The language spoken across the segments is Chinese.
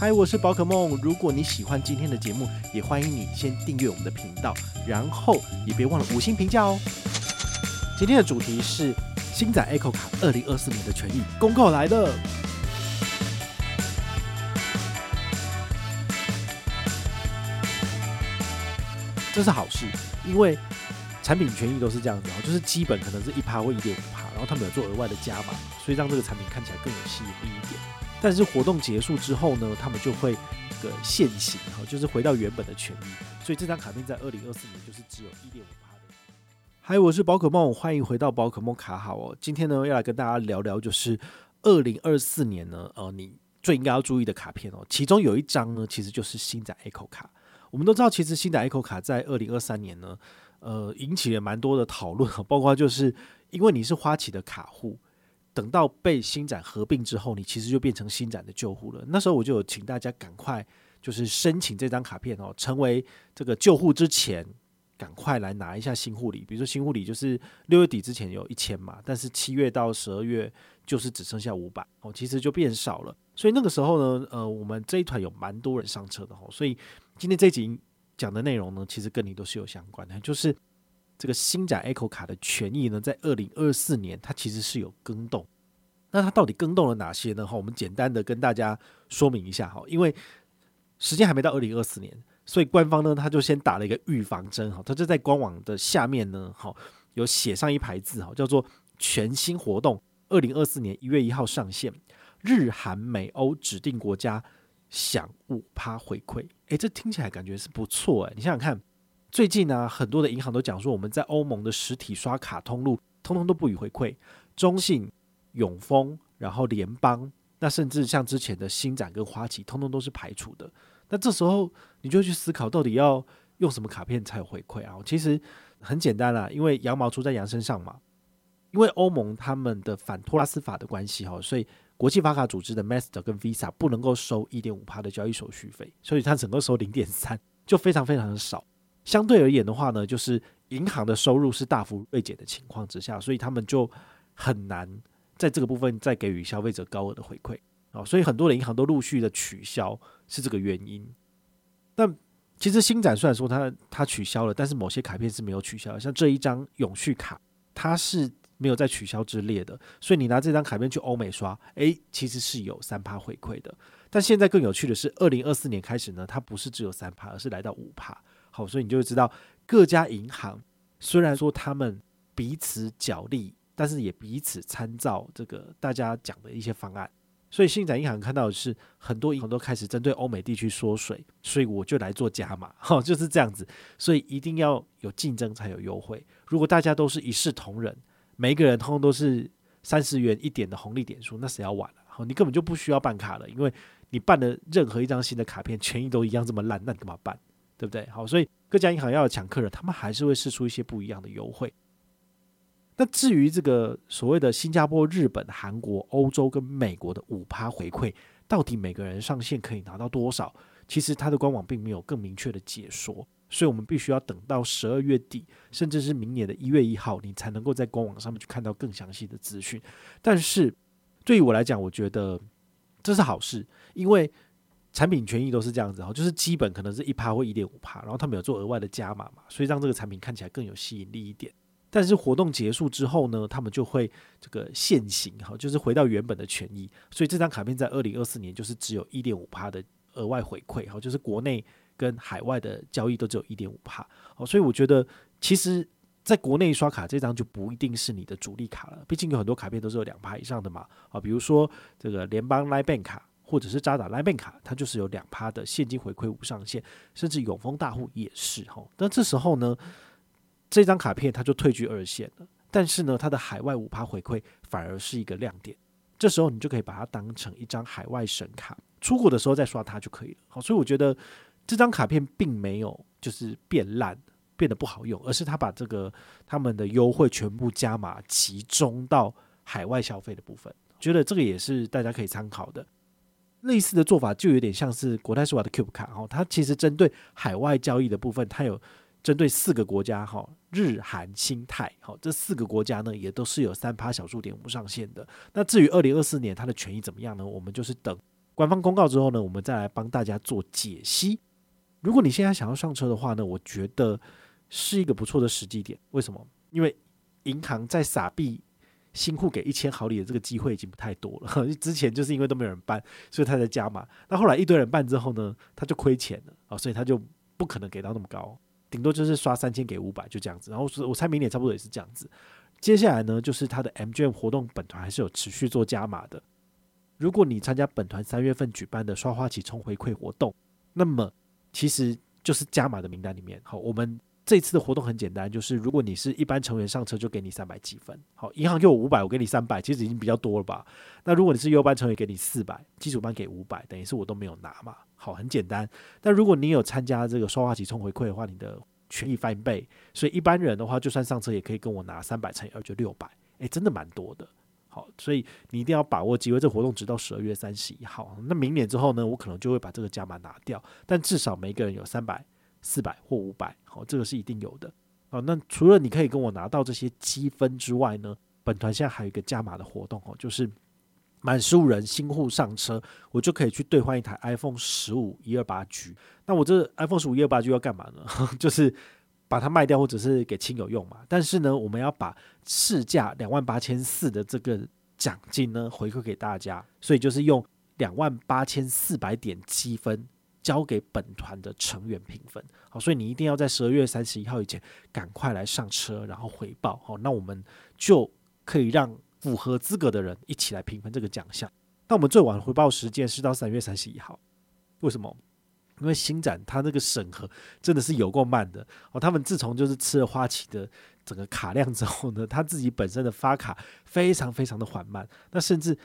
嗨，我是宝可梦。如果你喜欢今天的节目，也欢迎你先订阅我们的频道，然后也别忘了五星评价哦。今天的主题是星仔 Echo 卡二零二四年的权益公告来了，这是好事，因为产品权益都是这样子哦，就是基本可能是一趴或一点五趴，然后他们有做额外的加码，所以让这个产品看起来更有吸引力。但是活动结束之后呢，他们就会这个现形哈，就是回到原本的权益。所以这张卡片在二零二四年就是只有一点五趴的。嗨，我是宝可梦，欢迎回到宝可梦卡好哦。今天呢要来跟大家聊聊，就是二零二四年呢，呃，你最应该要注意的卡片哦。其中有一张呢，其实就是星展 Echo 卡。我们都知道，其实星展 Echo 卡在二零二三年呢，呃，引起了蛮多的讨论，包括就是因为你是花旗的卡户。等到被新展合并之后，你其实就变成新展的旧户了。那时候我就有请大家赶快就是申请这张卡片哦，成为这个旧户之前，赶快来拿一下新护理。比如说新护理就是六月底之前有一千嘛，但是七月到十二月就是只剩下五百哦，其实就变少了。所以那个时候呢，呃，我们这一团有蛮多人上车的哦。所以今天这集讲的内容呢，其实跟你都是有相关的，就是。这个星展 Echo 卡的权益呢，在二零二四年它其实是有更动，那它到底更动了哪些呢？哈，我们简单的跟大家说明一下哈，因为时间还没到二零二四年，所以官方呢他就先打了一个预防针哈，他就在官网的下面呢，哈，有写上一排字哈，叫做全新活动，二零二四年一月一号上线，日韩美欧指定国家享五趴回馈，诶，这听起来感觉是不错诶，你想想看。最近呢、很多的银行都讲说，我们在欧盟的实体刷卡通路，通通都不予回馈。中信、永丰，然后联邦，那甚至像之前的星展跟花旗，通通都是排除的。那这时候你就去思考，到底要用什么卡片才有回馈啊？其实很简单啦，因为羊毛出在羊身上嘛。因为欧盟他们的反托拉斯法的关系哈，所以国际发卡组织的 Master 跟 Visa 不能够收一点五趴的交易手续费，所以它整个收零点三，就非常非常的少。相对而言的话呢，就是银行的收入是大幅锐减的情况之下，所以他们就很难在这个部分再给予消费者高额的回馈啊，所以很多的银行都陆续的取消，是这个原因。但其实新展虽然说它它取消了，但是某些卡片是没有取消的，像这一张永续卡，它是没有在取消之列的，所以你拿这张卡片去欧美刷，诶，其实是有三趴回馈的。但现在更有趣的是，二零二四年开始呢，它不是只有三趴，而是来到五趴。好，所以你就会知道各家银行虽然说他们彼此角力，但是也彼此参照这个大家讲的一些方案。所以信展银行看到的是很多银行都开始针对欧美地区缩水，所以我就来做加码，哈，就是这样子。所以一定要有竞争才有优惠。如果大家都是一视同仁，每一个人通通都是三十元一点的红利点数，那谁要玩了？好，你根本就不需要办卡了，因为你办的任何一张新的卡片权益都一样这么烂，那你干嘛办？对不对？好，所以各家银行要抢客人，他们还是会试出一些不一样的优惠。那至于这个所谓的新加坡、日本、韩国、欧洲跟美国的五趴回馈，到底每个人上限可以拿到多少？其实它的官网并没有更明确的解说，所以我们必须要等到十二月底，甚至是明年的一月一号，你才能够在官网上面去看到更详细的资讯。但是对于我来讲，我觉得这是好事，因为。产品权益都是这样子哈，就是基本可能是一趴或一点五趴，然后他们有做额外的加码嘛，所以让这个产品看起来更有吸引力一点。但是活动结束之后呢，他们就会这个现行哈，就是回到原本的权益。所以这张卡片在二零二四年就是只有一点五趴的额外回馈哈，就是国内跟海外的交易都只有一点五趴。哦，所以我觉得其实在国内刷卡这张就不一定是你的主力卡了，毕竟有很多卡片都是有两趴以上的嘛。啊，比如说这个联邦 l i e Bank 卡。或者是渣打来梅卡，它就是有两趴的现金回馈无上限，甚至永丰大户也是哈。那这时候呢，这张卡片它就退居二线了。但是呢，它的海外五趴回馈反而是一个亮点。这时候你就可以把它当成一张海外神卡，出国的时候再刷它就可以了。好，所以我觉得这张卡片并没有就是变烂、变得不好用，而是它把这个他们的优惠全部加码集中到海外消费的部分。觉得这个也是大家可以参考的。类似的做法就有点像是国泰世华的 Cube 卡哈，它其实针对海外交易的部分，它有针对四个国家哈，日韩新泰哈，这四个国家呢也都是有三趴小数点无上限的。那至于二零二四年它的权益怎么样呢？我们就是等官方公告之后呢，我们再来帮大家做解析。如果你现在想要上车的话呢，我觉得是一个不错的时机点。为什么？因为银行在撒币新户给一千毫里的这个机会已经不太多了。之前就是因为都没有人办，所以他在加码。那后来一堆人办之后呢，他就亏钱了啊，所以他就不可能给到那么高，顶多就是刷三千给五百就这样子。然后是我猜明年差不多也是这样子。接下来呢，就是他的 MGM 活动本团还是有持续做加码的。如果你参加本团三月份举办的刷花旗充回馈活动，那么其实就是加码的名单里面。好，我们这次的活动很简单，就是如果你是一般成员上车，就给你三百积分。好，银行给我五百，我给你三百，其实已经比较多了吧？那如果你是优班成员，给你四百，基础班给五百，等于是我都没有拿嘛。好，很简单。但如果你有参加这个刷花旗充回馈的话，你的权益翻倍。所以一般人的话，就算上车也可以跟我拿三百乘以二就六百，诶，真的蛮多的。好，所以你一定要把握机会。这活动直到十二月三十一号。那明年之后呢，我可能就会把这个加码拿掉。但至少每个人有三百、四百或五百。好，这个是一定有的。好，那除了你可以跟我拿到这些积分之外呢，本团现在还有一个加码的活动哦，就是满十五人新户上车，我就可以去兑换一台 iPhone 十五一二八 G。那我这 iPhone 十五一二八 G 要干嘛呢？就是。把它卖掉，或者是给亲友用嘛。但是呢，我们要把市价两万八千四的这个奖金呢回馈给大家，所以就是用两万八千四百点积分交给本团的成员评分。好，所以你一定要在十二月三十一号以前赶快来上车，然后回报。好，那我们就可以让符合资格的人一起来评分这个奖项。那我们最晚回报时间是到三月三十一号，为什么？因为星展它那个审核真的是有够慢的哦，他们自从就是吃了花旗的整个卡量之后呢，他自己本身的发卡非常非常的缓慢，那甚至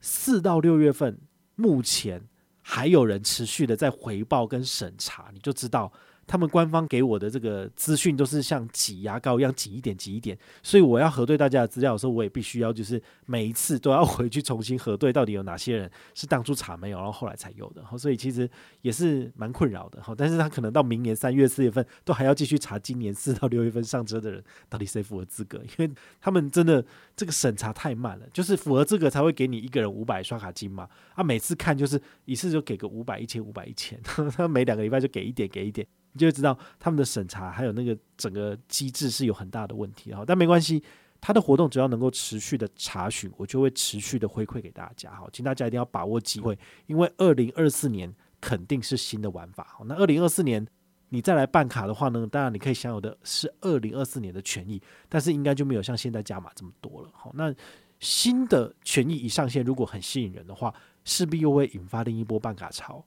四到六月份，目前还有人持续的在回报跟审查，你就知道。他们官方给我的这个资讯都是像挤牙膏一样挤一点挤一点，所以我要核对大家的资料的时候，我也必须要就是每一次都要回去重新核对，到底有哪些人是当初查没有，然后后来才有的。所以其实也是蛮困扰的。但是他可能到明年三月、四月份都还要继续查今年四到六月份上车的人到底谁符合资格，因为他们真的这个审查太慢了，就是符合资格才会给你一个人五百刷卡金嘛。啊，每次看就是一次就给个五百、一千、五百、一千，他每两个礼拜就给一点，给一点。你就会知道他们的审查还有那个整个机制是有很大的问题哈，但没关系，他的活动只要能够持续的查询，我就会持续的回馈给大家哈，请大家一定要把握机会，因为二零二四年肯定是新的玩法。那二零二四年你再来办卡的话呢，当然你可以享有的是二零二四年的权益，但是应该就没有像现在加码这么多了。好，那新的权益一上线，如果很吸引人的话，势必又会引发另一波办卡潮，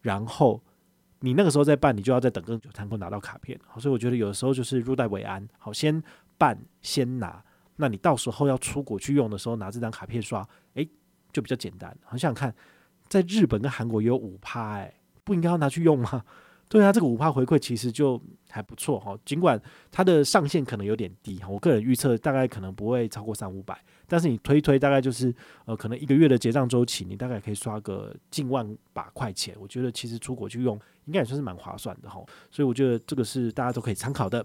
然后。你那个时候再办，你就要再等更久才能够拿到卡片。好，所以我觉得有的时候就是入袋为安。好，先办先拿，那你到时候要出国去用的时候，拿这张卡片刷，诶，就比较简单。很，想看，在日本跟韩国也有五趴，诶，不应该要拿去用吗？对啊，这个五趴回馈其实就还不错哈。尽管它的上限可能有点低，我个人预测大概可能不会超过三五百。但是你推推大概就是呃，可能一个月的结账周期，你大概可以刷个近万把块钱。我觉得其实出国去用应该也算是蛮划算的哈。所以我觉得这个是大家都可以参考的。